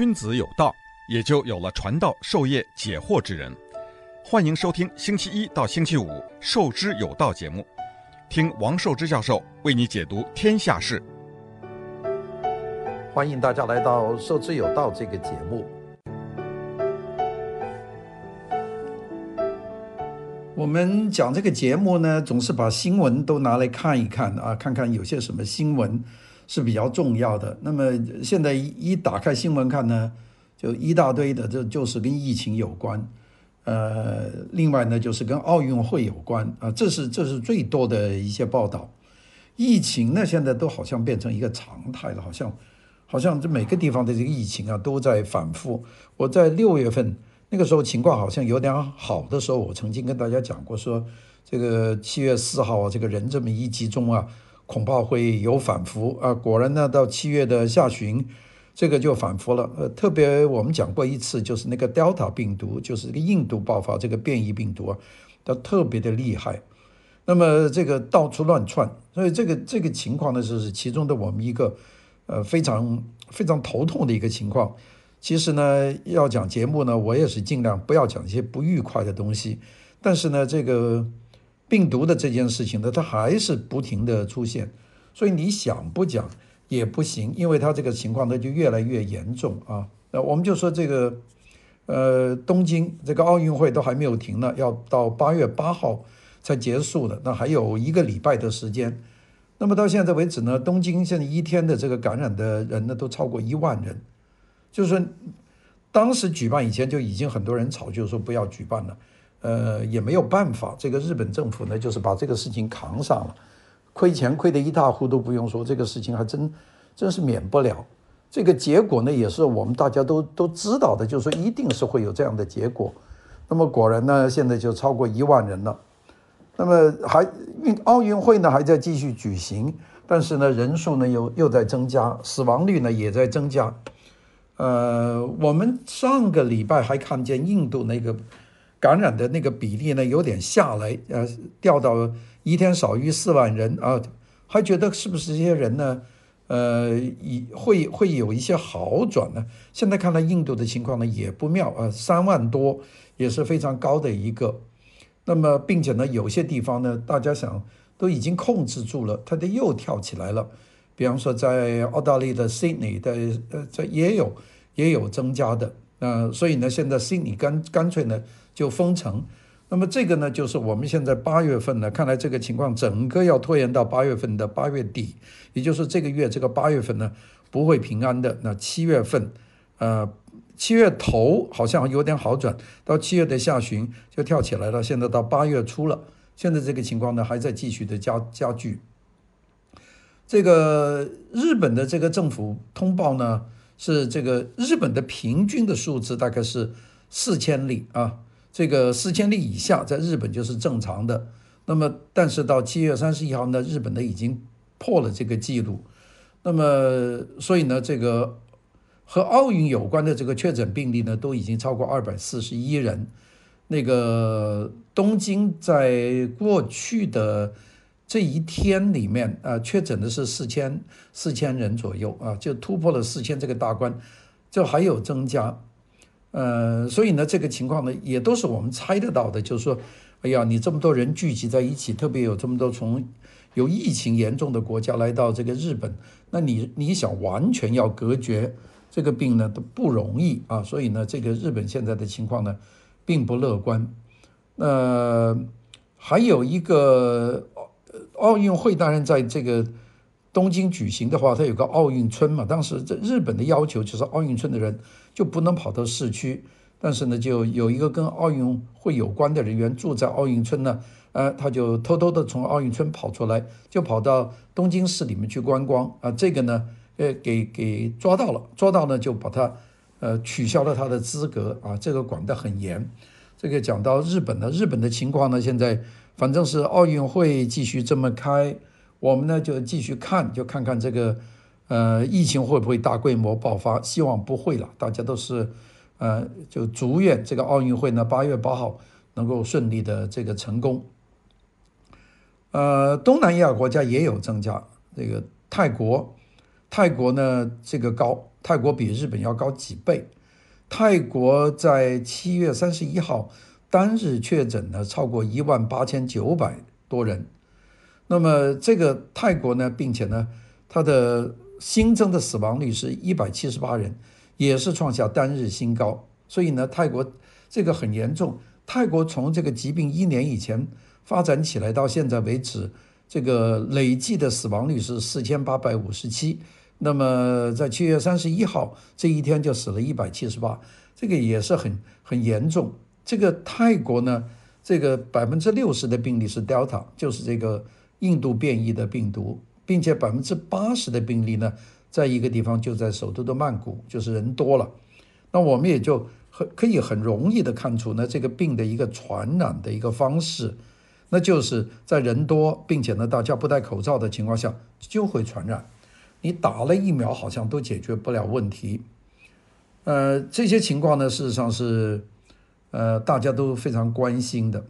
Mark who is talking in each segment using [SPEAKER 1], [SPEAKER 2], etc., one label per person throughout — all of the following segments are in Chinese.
[SPEAKER 1] 君子有道，也就有了传道授业解惑之人。欢迎收听星期一到星期五《授之有道》节目，听王寿之教授为你解读天下事。
[SPEAKER 2] 欢迎大家来到《授之有道》这个节目。我们讲这个节目呢，总是把新闻都拿来看一看啊，看看有些什么新闻是比较重要的。那么现在一打开新闻看呢，就一大堆的，这就是跟疫情有关。呃，另外呢，就是跟奥运会有关啊，这是这是最多的一些报道。疫情呢，现在都好像变成一个常态了，好像好像这每个地方的这个疫情啊都在反复。我在六月份那个时候情况好像有点好的时候，我曾经跟大家讲过说，这个七月四号啊，这个人这么一集中啊，恐怕会有反复啊。果然呢，到七月的下旬。这个就反复了，呃，特别我们讲过一次，就是那个 Delta 病毒，就是这个印度爆发这个变异病毒啊，它特别的厉害。那么这个到处乱窜，所以这个这个情况呢，就是其中的我们一个呃非常非常头痛的一个情况。其实呢，要讲节目呢，我也是尽量不要讲一些不愉快的东西。但是呢，这个病毒的这件事情呢，它还是不停的出现，所以你想不讲，也不行，因为它这个情况呢就越来越严重啊。那我们就说这个，呃，东京这个奥运会都还没有停呢，要到八月八号才结束的，那还有一个礼拜的时间。那么到现在为止呢，东京现在一天的这个感染的人呢都超过一万人，就是说当时举办以前就已经很多人吵，就是说不要举办了，呃，也没有办法，这个日本政府呢就是把这个事情扛上了。亏钱亏得一塌糊涂，不用说，这个事情还真真是免不了。这个结果呢，也是我们大家都都知道的，就是说一定是会有这样的结果。那么果然呢，现在就超过一万人了。那么还运奥运会呢还在继续举行，但是呢人数呢又又在增加，死亡率呢也在增加。呃，我们上个礼拜还看见印度那个感染的那个比例呢有点下来，呃，掉到。一天少于四万人啊，还觉得是不是这些人呢？呃，以会会有一些好转呢？现在看来，印度的情况呢也不妙啊，三万多也是非常高的一个。那么，并且呢，有些地方呢，大家想都已经控制住了，它的又跳起来了。比方说，在澳大利亚的悉尼的呃，这也有也有增加的。呃，所以呢，现在悉尼干干脆呢就封城。那么这个呢，就是我们现在八月份呢，看来这个情况整个要拖延到八月份的八月底，也就是这个月这个八月份呢不会平安的。那七月份，呃，七月头好像有点好转，到七月的下旬就跳起来了。现在到八月初了，现在这个情况呢还在继续的加加剧。这个日本的这个政府通报呢，是这个日本的平均的数字大概是四千例啊。这个四千例以下，在日本就是正常的。那么，但是到七月三十一号呢，日本呢已经破了这个记录。那么，所以呢，这个和奥运有关的这个确诊病例呢，都已经超过二百四十一人。那个东京在过去的这一天里面啊，确诊的是四千四千人左右啊，就突破了四千这个大关，就还有增加。呃，所以呢，这个情况呢，也都是我们猜得到的。就是说，哎呀，你这么多人聚集在一起，特别有这么多从有疫情严重的国家来到这个日本，那你你想完全要隔绝这个病呢，都不容易啊。所以呢，这个日本现在的情况呢，并不乐观。呃，还有一个奥运会，当然在这个东京举行的话，它有个奥运村嘛。当时这日本的要求就是奥运村的人。就不能跑到市区，但是呢，就有一个跟奥运会有关的人员住在奥运村呢，呃，他就偷偷的从奥运村跑出来，就跑到东京市里面去观光啊，这个呢，呃，给给抓到了，抓到呢就把他，呃，取消了他的资格啊，这个管得很严。这个讲到日本呢，日本的情况呢，现在反正是奥运会继续这么开，我们呢就继续看，就看看这个。呃，疫情会不会大规模爆发？希望不会了。大家都是，呃，就祝愿这个奥运会呢，八月八号能够顺利的这个成功。呃，东南亚国家也有增加，这个泰国，泰国呢这个高，泰国比日本要高几倍。泰国在七月三十一号单日确诊呢超过一万八千九百多人。那么这个泰国呢，并且呢，它的新增的死亡率是一百七十八人，也是创下单日新高。所以呢，泰国这个很严重。泰国从这个疾病一年以前发展起来到现在为止，这个累计的死亡率是四千八百五十七。那么在七月三十一号这一天就死了一百七十八，这个也是很很严重。这个泰国呢，这个百分之六十的病例是 Delta，就是这个。印度变异的病毒，并且百分之八十的病例呢，在一个地方，就在首都的曼谷，就是人多了。那我们也就很可以很容易的看出呢，这个病的一个传染的一个方式，那就是在人多，并且呢，大家不戴口罩的情况下，就会传染。你打了疫苗，好像都解决不了问题。呃，这些情况呢，事实上是，呃，大家都非常关心的。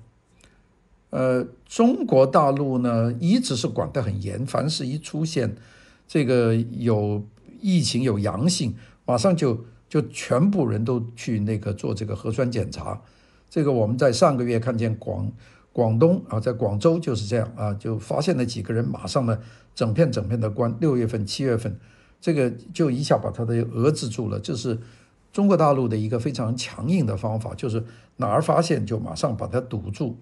[SPEAKER 2] 呃，中国大陆呢，一直是管得很严，凡是一出现这个有疫情有阳性，马上就就全部人都去那个做这个核酸检查。这个我们在上个月看见广广东啊，在广州就是这样啊，就发现了几个人，马上呢整片整片的关。六月份、七月份，这个就一下把他的遏制住了。这是中国大陆的一个非常强硬的方法，就是哪儿发现就马上把它堵住。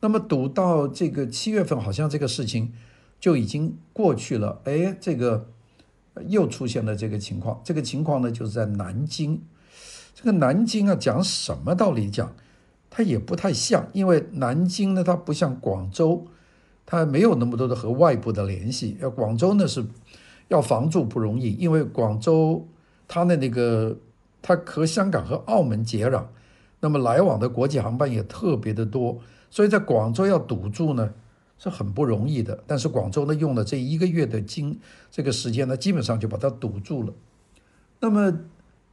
[SPEAKER 2] 那么堵到这个七月份，好像这个事情就已经过去了。哎，这个又出现了这个情况。这个情况呢，就是在南京。这个南京啊，讲什么道理讲，它也不太像，因为南京呢，它不像广州，它没有那么多的和外部的联系。要广州呢，是要防住不容易，因为广州它的那个它和香港和澳门接壤，那么来往的国际航班也特别的多。所以在广州要堵住呢，是很不容易的。但是广州呢，用了这一个月的经这个时间呢，基本上就把它堵住了。那么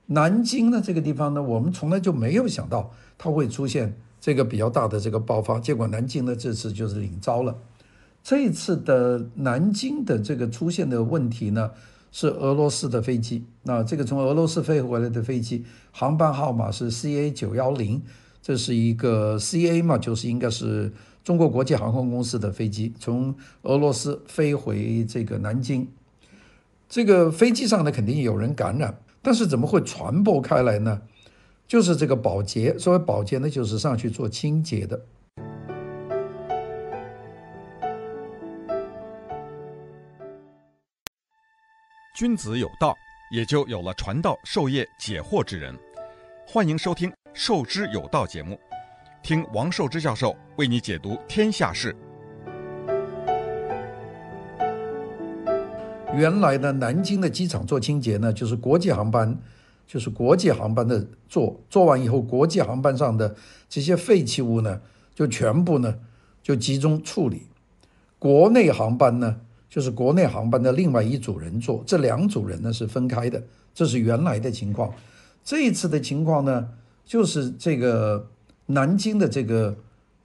[SPEAKER 2] 南京呢，这个地方呢，我们从来就没有想到它会出现这个比较大的这个爆发。结果南京呢，这次就是领招了。这一次的南京的这个出现的问题呢，是俄罗斯的飞机。那这个从俄罗斯飞回来的飞机，航班号码是 CA 九幺零。这是一个 CA 嘛，就是应该是中国国际航空公司的飞机，从俄罗斯飞回这个南京。这个飞机上呢，肯定有人感染，但是怎么会传播开来呢？就是这个保洁，所谓保洁呢，就是上去做清洁的。
[SPEAKER 1] 君子有道，也就有了传道授业解惑之人。欢迎收听。授之有道节目，听王寿之教授为你解读天下事。
[SPEAKER 2] 原来呢，南京的机场做清洁呢，就是国际航班，就是国际航班的做，做完以后，国际航班上的这些废弃物呢，就全部呢就集中处理。国内航班呢，就是国内航班的另外一组人做，这两组人呢是分开的，这是原来的情况。这一次的情况呢？就是这个南京的这个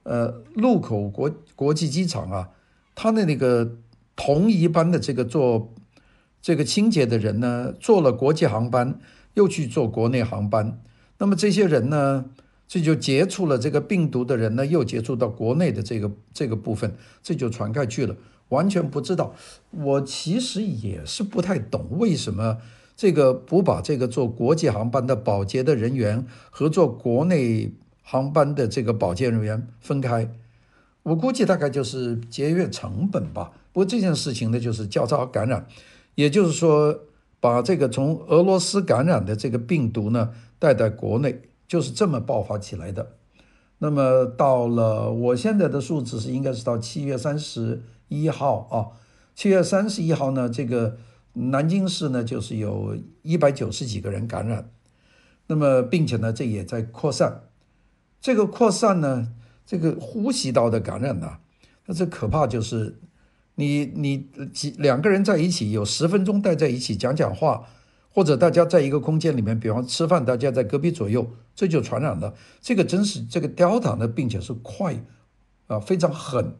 [SPEAKER 2] 呃禄口国国际机场啊，他的那个同一班的这个做这个清洁的人呢，做了国际航班，又去做国内航班。那么这些人呢，这就接触了这个病毒的人呢，又接触到国内的这个这个部分，这就传开去了。完全不知道，我其实也是不太懂为什么。这个不把这个做国际航班的保洁的人员和做国内航班的这个保洁人员分开，我估计大概就是节约成本吧。不过这件事情呢，就是交叉感染，也就是说，把这个从俄罗斯感染的这个病毒呢带在国内，就是这么爆发起来的。那么到了我现在的数字是应该是到七月三十一号啊，七月三十一号呢这个。南京市呢，就是有一百九十几个人感染，那么并且呢，这也在扩散。这个扩散呢，这个呼吸道的感染呐，那这可怕就是你你几两个人在一起有十分钟待在一起讲讲话，或者大家在一个空间里面，比方吃饭，大家在隔壁左右，这就传染了。这个真是这个 Delta 呢，并且是快啊，非常狠。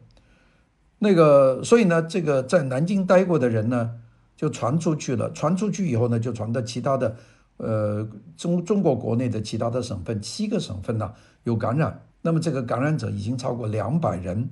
[SPEAKER 2] 那个所以呢，这个在南京待过的人呢。就传出去了。传出去以后呢，就传到其他的，呃，中中国国内的其他的省份，七个省份呢、有感染。那么这个感染者已经超过两百人。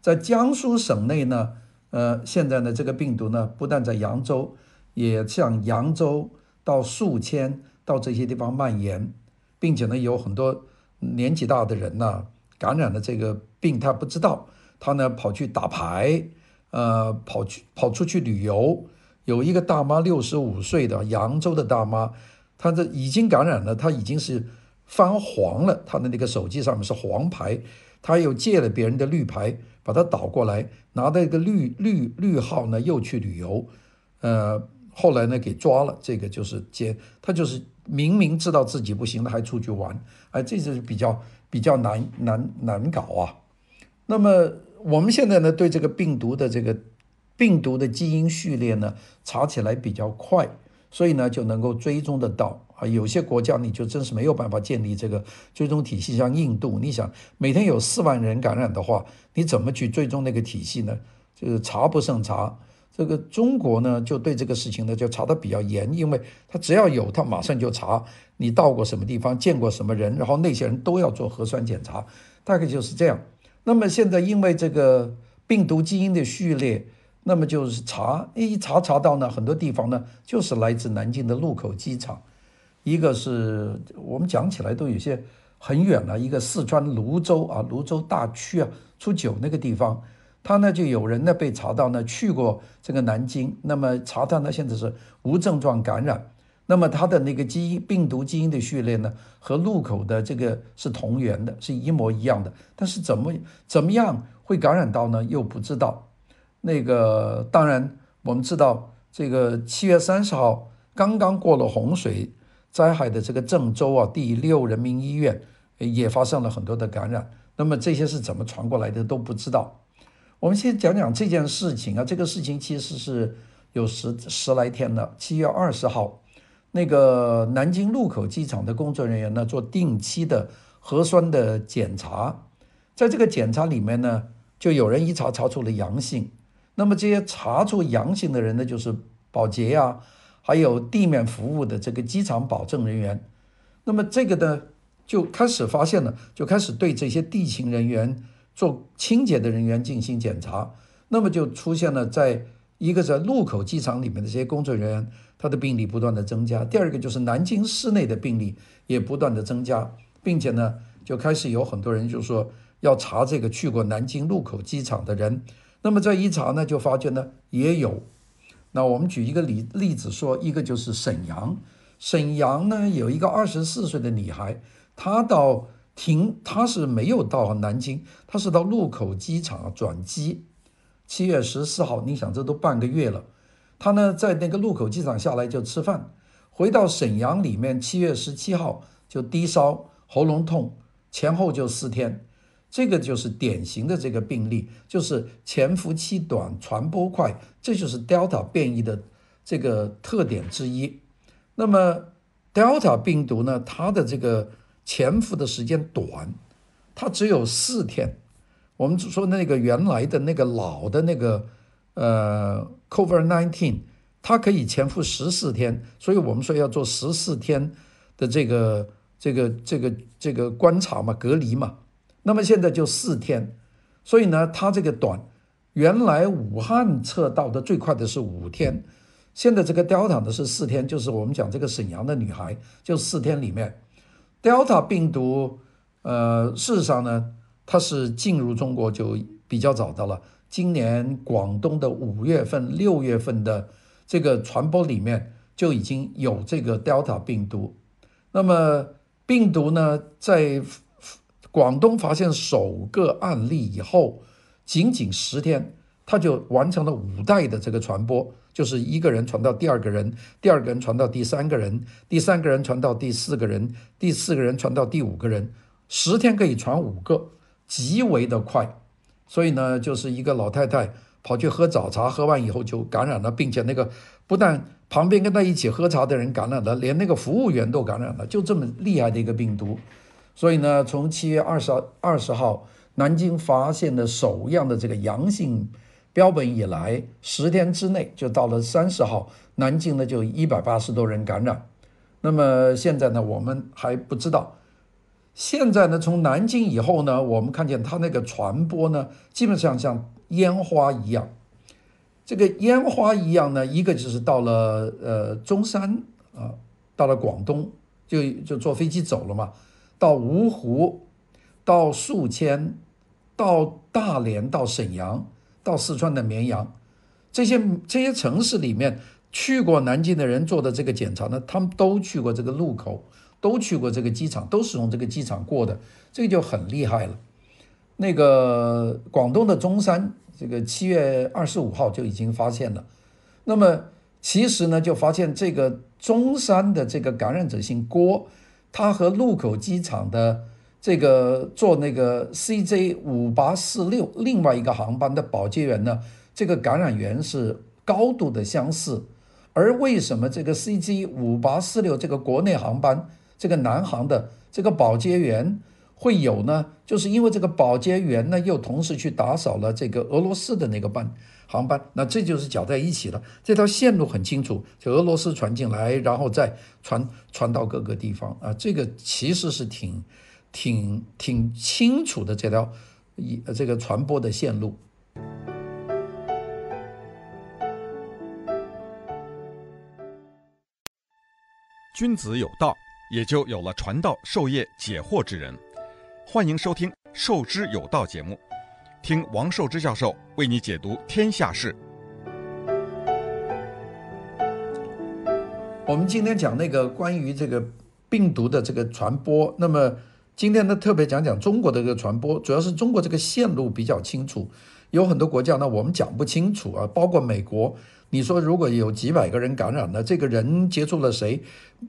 [SPEAKER 2] 在江苏省内呢，呃，现在呢这个病毒呢不但在扬州，也向扬州到宿迁到这些地方蔓延，并且呢有很多年纪大的人呢感染了这个病，他不知道，他呢跑去打牌，呃，跑去跑出去旅游。有一个大妈，六十五岁的扬州的大妈，她这已经感染了，她已经是发黄了，她的那个手机上面是黄牌，她又借了别人的绿牌，把它倒过来，拿到一个绿绿绿号呢，又去旅游，呃，后来呢给抓了，这个就是接，她就是明明知道自己不行了，还出去玩，哎，这就是比较比较难难难搞啊。那么我们现在呢，对这个病毒的这个。病毒的基因序列呢，查起来比较快，所以呢就能够追踪得到啊。有些国家你就真是没有办法建立这个追踪体系，像印度，你想每天有四万人感染的话，你怎么去追踪那个体系呢？就是查不胜查。这个中国呢，就对这个事情呢就查得比较严，因为他只要有，他马上就查你到过什么地方，见过什么人，然后那些人都要做核酸检查，大概就是这样。那么现在因为这个病毒基因的序列。那么就是查一查查到呢，很多地方呢就是来自南京的禄口机场，一个是我们讲起来都有些很远了，一个四川泸州啊，泸州大曲啊，初九那个地方，他呢就有人呢被查到呢去过这个南京，那么查到呢现在是无症状感染，那么他的那个基因病毒基因的序列呢和禄口的这个是同源的，是一模一样的，但是怎么怎么样会感染到呢？又不知道。那个当然，我们知道这个七月三十号刚刚过了洪水灾害的这个郑州啊，第六人民医院也发生了很多的感染。那么这些是怎么传过来的都不知道。我们先讲讲这件事情啊，这个事情其实是有十十来天了。七月二十号，那个南京禄口机场的工作人员呢，做定期的核酸的检查，在这个检查里面呢，就有人一查查出了阳性。那么这些查出阳性的人呢，就是保洁呀，还有地面服务的这个机场保证人员。那么这个呢，就开始发现了，就开始对这些地勤人员、做清洁的人员进行检查。那么就出现了，在一个在禄口机场里面的这些工作人员，他的病例不断的增加。第二个就是南京市内的病例也不断的增加，并且呢，就开始有很多人就说要查这个去过南京禄口机场的人。那么这一查呢，就发觉呢也有。那我们举一个例例子说，一个就是沈阳，沈阳呢有一个二十四岁的女孩，她到停，她是没有到南京，她是到禄口机场转机。七月十四号，你想这都半个月了，她呢在那个禄口机场下来就吃饭，回到沈阳里面，七月十七号就低烧、喉咙痛，前后就四天。这个就是典型的这个病例，就是潜伏期短、传播快，这就是 Delta 变异的这个特点之一。那么 Delta 病毒呢，它的这个潜伏的时间短，它只有四天。我们说那个原来的那个老的那个呃 COVID-19，它可以潜伏十四天，所以我们说要做十四天的这个这个这个这个观察嘛，隔离嘛。那么现在就四天，所以呢，它这个短，原来武汉测到的最快的是五天，现在这个 Delta 的是四天，就是我们讲这个沈阳的女孩，就四天里面，Delta 病毒，呃，事实上呢，它是进入中国就比较早的了，今年广东的五月份、六月份的这个传播里面就已经有这个 Delta 病毒，那么病毒呢，在广东发现首个案例以后，仅仅十天，他就完成了五代的这个传播，就是一个人传到第二个人，第二个人传到第三个人，第三个人传到第四个人，第四个人传到第五个人，十天可以传五个，极为的快。所以呢，就是一个老太太跑去喝早茶，喝完以后就感染了，并且那个不但旁边跟她一起喝茶的人感染了，连那个服务员都感染了，就这么厉害的一个病毒。所以呢，从七月二十二十号，南京发现的首样的这个阳性标本以来十天之内就到了三十号，南京呢就一百八十多人感染。那么现在呢，我们还不知道。现在呢，从南京以后呢，我们看见它那个传播呢，基本上像烟花一样。这个烟花一样呢，一个就是到了呃中山啊，到了广东就就坐飞机走了嘛，到芜湖，到宿迁，到大连，到沈阳，到四川的绵阳，这些这些城市里面去过南京的人做的这个检查呢，他们都去过这个路口。都去过这个机场，都是从这个机场过的，这个就很厉害了。那个广东的中山，这个七月二十五号就已经发现了。那么其实呢，就发现这个中山的这个感染者姓郭，他和禄口机场的这个坐那个 CJ 五八四六另外一个航班的保洁员呢，这个感染源是高度的相似。而为什么这个 CJ 五八四六这个国内航班，这个南航的这个保洁员会有呢，就是因为这个保洁员呢，又同时去打扫了这个俄罗斯的那个班航班，那这就是搅在一起了。这条线路很清楚，就俄罗斯传进来，然后再传传到各个地方啊，这个其实是挺挺挺清楚的这条一这个传播的线路。
[SPEAKER 1] 君子有道。也就有了传道授业解惑之人。欢迎收听《授之有道》节目，听王寿之教授为你解读天下事。
[SPEAKER 2] 我们今天讲那个关于这个病毒的这个传播，那么今天呢，特别讲讲中国的这个传播，主要是中国这个线路比较清楚，有很多国家呢我们讲不清楚啊，包括美国。你说如果有几百个人感染了，这个人接触了谁？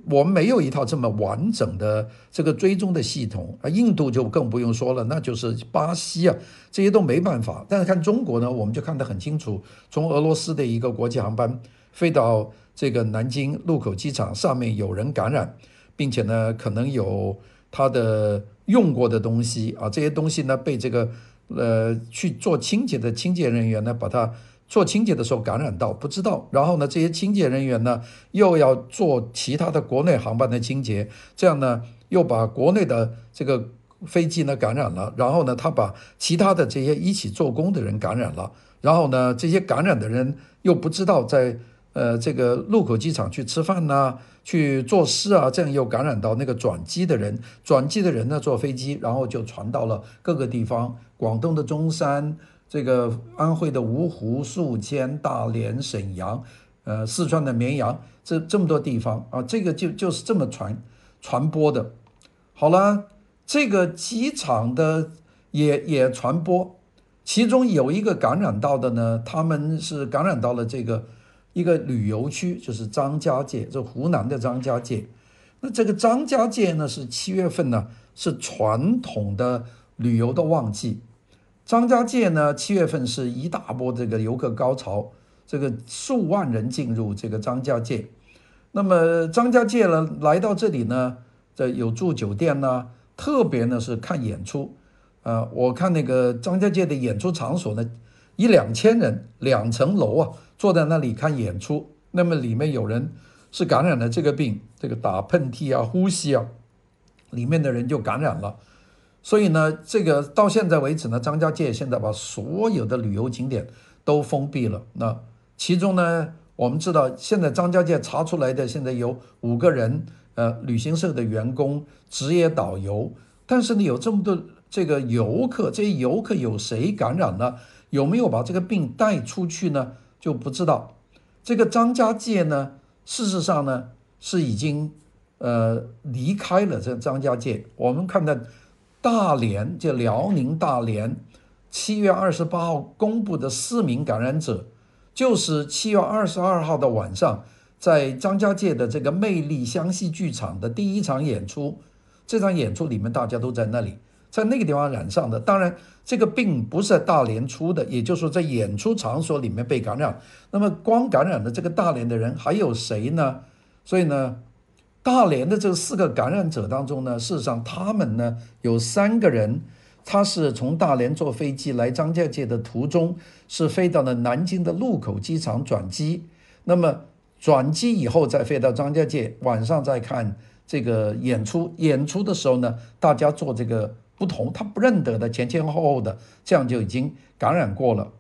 [SPEAKER 2] 我们没有一套这么完整的这个追踪的系统啊。印度就更不用说了，那就是巴西啊，这些都没办法。但是看中国呢，我们就看得很清楚。从俄罗斯的一个国际航班飞到这个南京禄口机场，上面有人感染，并且呢，可能有他的用过的东西啊，这些东西呢被这个呃去做清洁的清洁人员呢把它。做清洁的时候感染到不知道，然后呢，这些清洁人员呢又要做其他的国内航班的清洁，这样呢又把国内的这个飞机呢感染了，然后呢他把其他的这些一起做工的人感染了，然后呢这些感染的人又不知道在呃这个禄口机场去吃饭呐、去做事啊，这样又感染到那个转机的人，转机的人呢坐飞机，然后就传到了各个地方，广东的中山。这个安徽的芜湖、宿迁、大连、沈阳，呃，四川的绵阳，这这么多地方啊，这个就就是这么传传播的。好了，这个机场的也也传播，其中有一个感染到的呢，他们是感染到了这个一个旅游区，就是张家界，这湖南的张家界。那这个张家界呢，是七月份呢，是传统的旅游的旺季。张家界呢，七月份是一大波这个游客高潮，这个数万人进入这个张家界。那么张家界呢，来到这里呢，这有住酒店呢，特别呢是看演出。呃，我看那个张家界的演出场所呢，一两千人，两层楼啊，坐在那里看演出。那么里面有人是感染了这个病，这个打喷嚏啊、呼吸啊，里面的人就感染了。所以呢，这个到现在为止呢，张家界现在把所有的旅游景点都封闭了。那其中呢，我们知道现在张家界查出来的现在有五个人，呃，旅行社的员工、职业导游。但是呢，有这么多这个游客，这些游客有谁感染了？有没有把这个病带出去呢？就不知道。这个张家界呢，事实上呢是已经呃离开了这张家界。我们看到。大连，就辽宁大连，七月二十八号公布的四名感染者，就是七月二十二号的晚上，在张家界的这个魅力湘西剧场的第一场演出。这场演出里面大家都在那里，在那个地方染上的。当然，这个病不是在大连出的，也就是说在演出场所里面被感染。那么，光感染的这个大连的人还有谁呢？所以呢？大连的这四个感染者当中呢，事实上他们呢有三个人他是从大连坐飞机来张家界的途中，是飞到了南京的禄口机场转机。那么转机以后再飞到张家界，晚上再看这个演出。演出的时候呢，大家做这个不同，他不认得的前前后后的，这样就已经感染过了。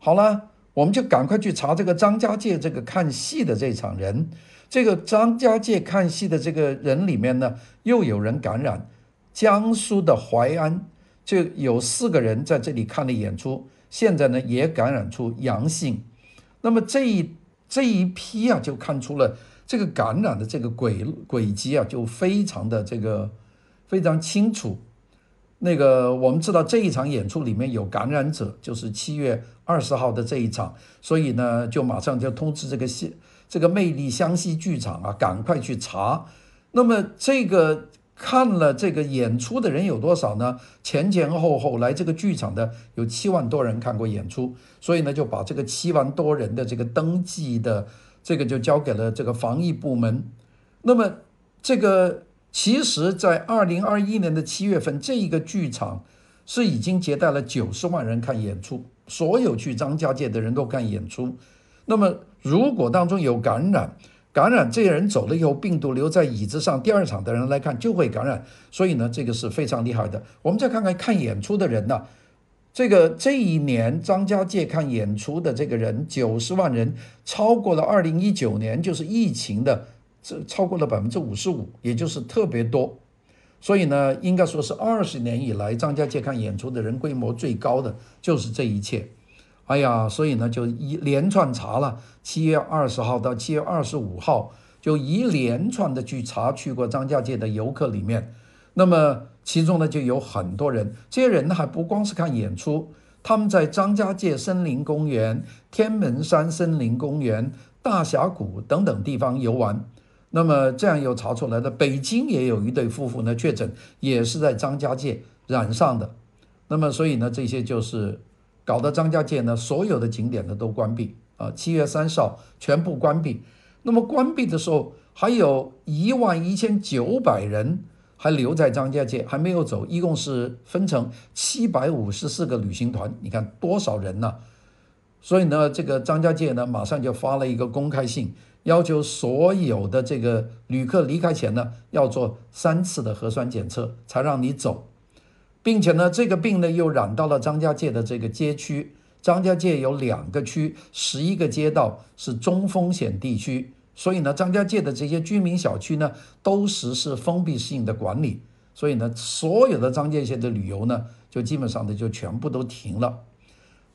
[SPEAKER 2] 好了，我们就赶快去查这个张家界这个看戏的这场人。这个张家界看戏的这个人里面呢，又有人感染。江苏的淮安就有四个人在这里看了演出，现在呢也感染出阳性。那么这一这一批啊，就看出了这个感染的这个轨轨迹啊，就非常的这个非常清楚。那个我们知道这一场演出里面有感染者，就是七月二十号的这一场，所以呢就马上就通知这个戏这个魅力湘西剧场啊，赶快去查。那么这个。看了这个演出的人有多少呢？前前后后来这个剧场的有七万多人看过演出，所以呢就把这个七万多人的这个登记的这个就交给了这个防疫部门。那么这个其实，在二零二一年的七月份，这一个剧场是已经接待了九十万人看演出，所有去张家界的人都看演出。那么如果当中有感染，感染这些人走了以后，病毒留在椅子上，第二场的人来看就会感染，所以呢，这个是非常厉害的。我们再看看看演出的人呢，这个这一年张家界看演出的这个人九十万人，超过了二零一九年就是疫情的这超过了百分之五十五，也就是特别多。所以呢，应该说是二十年以来张家界看演出的人规模最高的就是这一切。哎呀，所以呢，就一连串查了，七月二十号到七月二十五号，就一连串的去查去过张家界的游客里面，那么其中呢就有很多人，这些人呢还不光是看演出，他们在张家界森林公园、天门山森林公园、大峡谷等等地方游玩，那么这样又查出来的，北京也有一对夫妇呢确诊，也是在张家界染上的，那么所以呢这些就是。搞得张家界呢，所有的景点呢都关闭啊，七月三十号全部关闭。那么关闭的时候，还有一万一千九百人还留在张家界，还没有走，一共是分成七百五十四个旅行团，你看多少人呢？所以呢，这个张家界呢，马上就发了一个公开信，要求所有的这个旅客离开前呢，要做三次的核酸检测，才让你走。并且呢，这个病呢又染到了张家界的这个街区。张家界有两个区，十一个街道是中风险地区，所以呢，张家界的这些居民小区呢都实施封闭性的管理。所以呢，所有的张家界的旅游呢，就基本上的就全部都停了。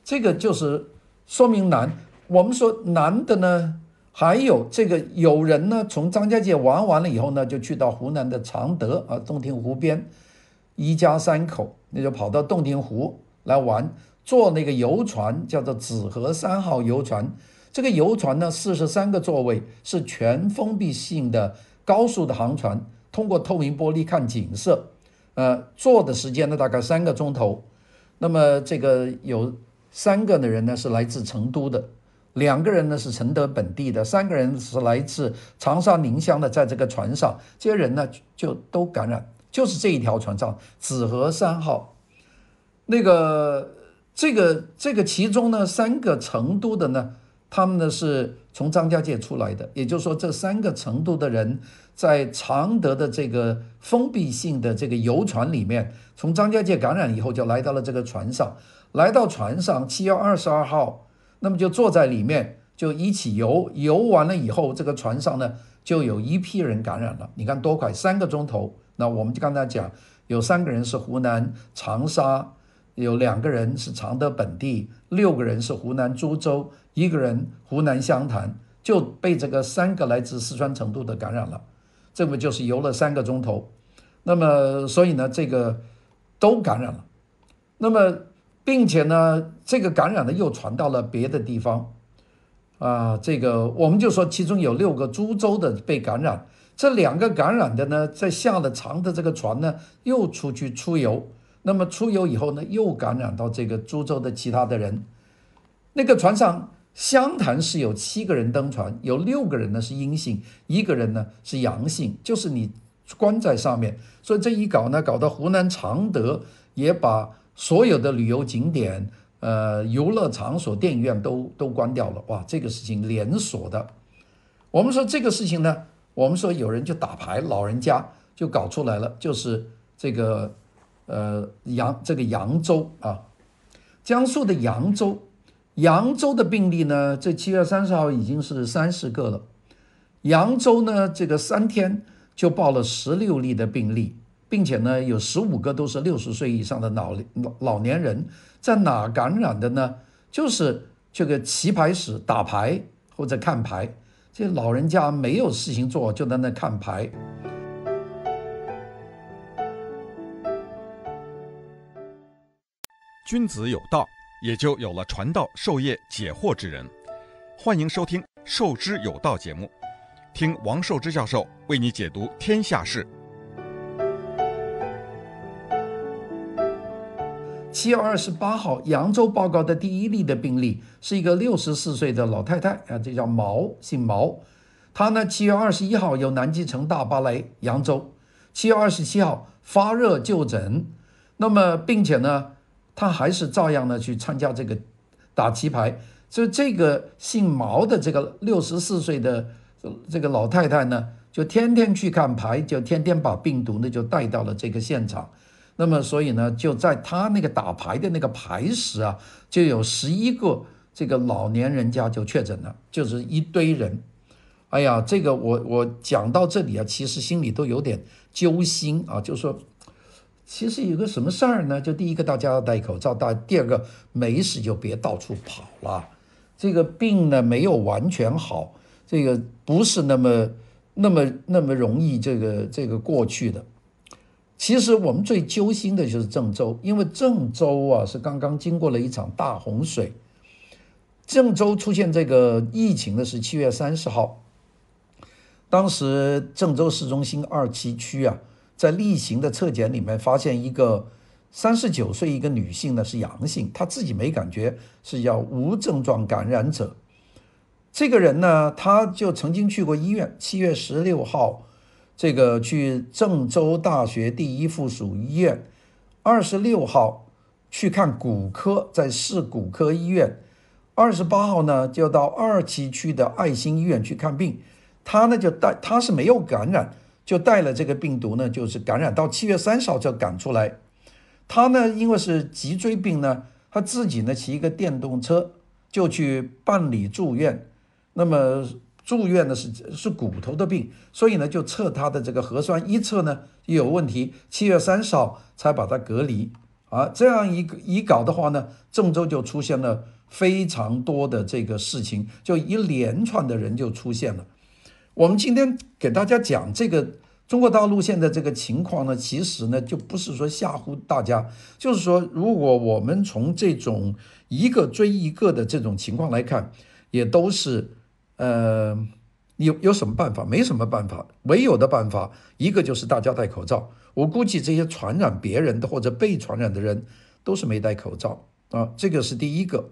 [SPEAKER 2] 这个就是说明难。我们说难的呢，还有这个有人呢从张家界玩完了以后呢，就去到湖南的常德啊，洞庭湖边。一家三口，那就跑到洞庭湖来玩，坐那个游船，叫做紫河三号游船。这个游船呢，四十三个座位，是全封闭性的高速的航船，通过透明玻璃看景色。呃，坐的时间呢，大概三个钟头。那么这个有三个的人呢是来自成都的，两个人呢是承德本地的，三个人是来自长沙宁乡的，在这个船上，这些人呢就都感染。就是这一条船上，紫河三号，那个这个这个其中呢，三个成都的呢，他们呢是从张家界出来的，也就是说，这三个成都的人在常德的这个封闭性的这个游船里面，从张家界感染以后，就来到了这个船上，来到船上七月二十二号，那么就坐在里面，就一起游，游完了以后，这个船上呢就有一批人感染了，你看多快，三个钟头。那我们就刚才讲，有三个人是湖南长沙，有两个人是常德本地，六个人是湖南株洲，一个人湖南湘潭，就被这个三个来自四川成都的感染了，这不就是游了三个钟头？那么所以呢，这个都感染了，那么并且呢，这个感染呢又传到了别的地方，啊，这个我们就说其中有六个株洲的被感染。这两个感染的呢，在下了长的这个船呢，又出去出游。那么出游以后呢，又感染到这个株洲的其他的人。那个船上湘潭是有七个人登船，有六个人呢是阴性，一个人呢是阳性，就是你关在上面。所以这一搞呢，搞到湖南常德也把所有的旅游景点、呃游乐场所、电影院都都关掉了。哇，这个事情连锁的。我们说这个事情呢，我们说有人就打牌，老人家就搞出来了，就是这个呃扬这个扬州啊，江苏的扬州，扬州的病例呢，这七月三十号已经是三十个了。扬州呢，这个三天就报了十六例的病例，并且呢，有十五个都是六十岁以上的老老老年人，在哪感染的呢？就是这个棋牌室打牌或者看牌，这老人家没有事情做，就在那看牌。
[SPEAKER 1] 君子有道，也就有了传道授业解惑之人。欢迎收听《授之有道》节目。听王寿之教授为你解读天下事。
[SPEAKER 2] 七月二十八号，扬州报告的第一例的病例是一个六十四岁的老太太啊，这叫毛，姓毛。她呢，七月二十一号由南极城大巴来扬州，七月二十七号发热就诊，那么并且呢，她还是照样的去参加这个打棋牌。所以这个姓毛的这个六十四岁的。这个老太太呢，就天天去看牌，就天天把病毒呢就带到了这个现场。那么，所以呢，就在他那个打牌的那个牌室啊，就有十一个这个老年人家就确诊了，就是一堆人。哎呀，这个我我讲到这里啊，其实心里都有点揪心啊，就说其实有个什么事儿呢？就第一个，大家要戴口罩；大第二个，没事就别到处跑了。这个病呢，没有完全好。这个不是那么、那么、那么容易这个、这个过去的。其实我们最揪心的就是郑州，因为郑州啊是刚刚经过了一场大洪水。郑州出现这个疫情的是七月三十号，当时郑州市中心二七区啊，在例行的测检里面发现一个三十九岁一个女性呢是阳性，她自己没感觉，是叫无症状感染者。这个人呢，他就曾经去过医院。七月十六号，这个去郑州大学第一附属医院；二十六号去看骨科，在市骨科医院；二十八号呢，就到二七区的爱心医院去看病。他呢就带，他是没有感染，就带了这个病毒呢，就是感染到七月三十号就赶出来。他呢，因为是脊椎病呢，他自己呢骑一个电动车就去办理住院。那么住院呢是是骨头的病，所以呢就测他的这个核酸，一测呢又有问题，七月三十号才把他隔离啊。这样一个一搞的话呢，郑州就出现了非常多的这个事情，就一连串的人就出现了。我们今天给大家讲这个中国大陆现在这个情况呢，其实呢就不是说吓唬大家，就是说如果我们从这种一个追一个的这种情况来看，也都是。呃，有有什么办法？没什么办法，唯有的办法一个就是大家戴口罩。我估计这些传染别人的或者被传染的人都是没戴口罩啊，这个是第一个。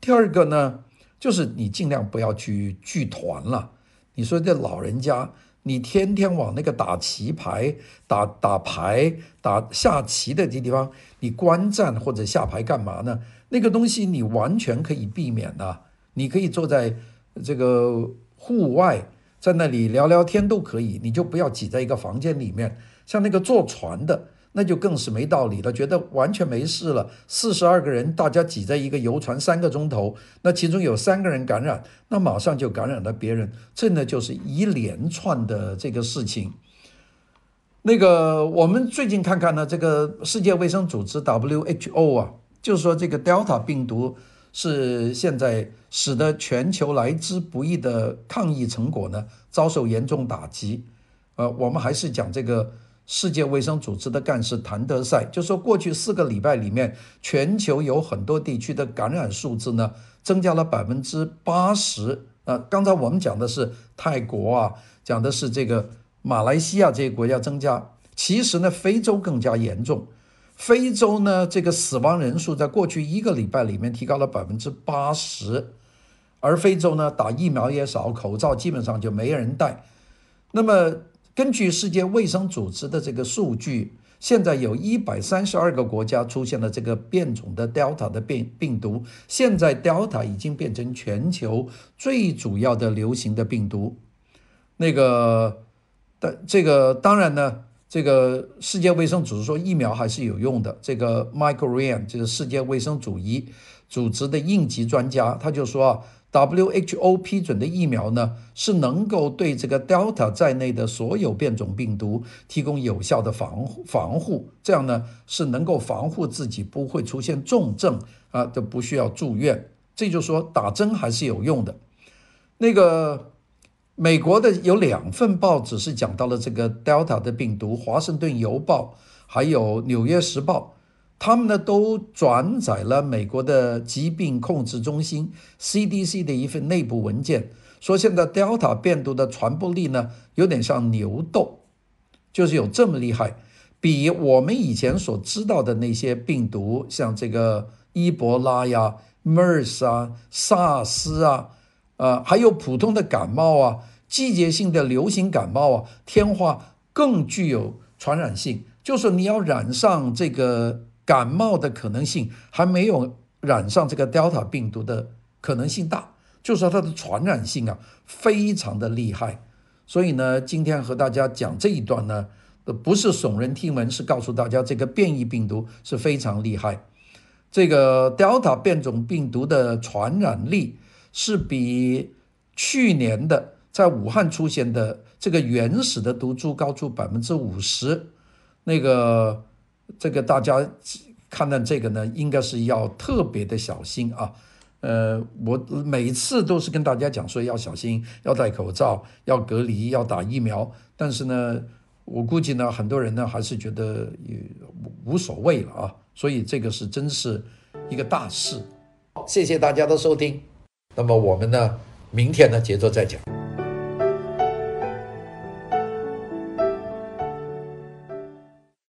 [SPEAKER 2] 第二个呢，就是你尽量不要去聚团了。你说这老人家，你天天往那个打棋牌、打打牌、打下棋的这地方，你观战或者下牌干嘛呢？那个东西你完全可以避免的，你可以坐在。这个户外在那里聊聊天都可以，你就不要挤在一个房间里面。像那个坐船的，那就更是没道理了，觉得完全没事了。四十二个人，大家挤在一个游船三个钟头，那其中有三个人感染，那马上就感染了别人，这呢就是一连串的这个事情。那个我们最近看看呢，这个世界卫生组织 WHO 啊，就是说这个 Delta 病毒。是现在使得全球来之不易的抗疫成果呢遭受严重打击。呃，我们还是讲这个世界卫生组织的干事谭德赛，就说过去四个礼拜里面，全球有很多地区的感染数字呢增加了百分之八十。呃，刚才我们讲的是泰国啊，讲的是这个马来西亚这些国家增加，其实呢非洲更加严重。非洲呢，这个死亡人数在过去一个礼拜里面提高了百分之八十，而非洲呢，打疫苗也少，口罩基本上就没人戴。那么根据世界卫生组织的这个数据，现在有一百三十二个国家出现了这个变种的 Delta 的病病毒，现在 Delta 已经变成全球最主要的流行的病毒。那个但这个当然呢，这个世界卫生组织说疫苗还是有用的。这个 Michael Ryan 这个世界卫生组织组织的应急专家，他就说啊。WHO 批准的疫苗呢，是能够对这个 Delta 在内的所有变种病毒提供有效的防护防护，这样呢是能够防护自己不会出现重症啊，都不需要住院。这就说打针还是有用的。那个美国的有两份报纸是讲到了这个 Delta 的病毒，《华盛顿邮报》还有《纽约时报》。他们呢都转载了美国的疾病控制中心 CDC 的一份内部文件，说现在 Delta 变毒的传播力呢有点像牛痘，就是有这么厉害，比我们以前所知道的那些病毒，像这个伊博拉呀、MERS 啊、SARS 啊，呃，还有普通的感冒啊、季节性的流行感冒啊、天花更具有传染性，就是你要染上这个。感冒的可能性还没有染上这个 Delta 病毒的可能性大，就是说它的传染性啊非常的厉害。所以呢，今天和大家讲这一段呢，不是耸人听闻，是告诉大家这个变异病毒是非常厉害。这个 Delta 变种病毒的传染力是比去年的在武汉出现的这个原始的毒株高出百分之五十。那个。这个大家看到这个呢，应该是要特别的小心啊。呃，我每次都是跟大家讲说要小心，要戴口罩，要隔离，要打疫苗。但是呢，我估计呢，很多人呢还是觉得也无所谓了啊。所以这个是真是一个大事。谢谢大家的收听。那么我们呢，明天呢接着再讲。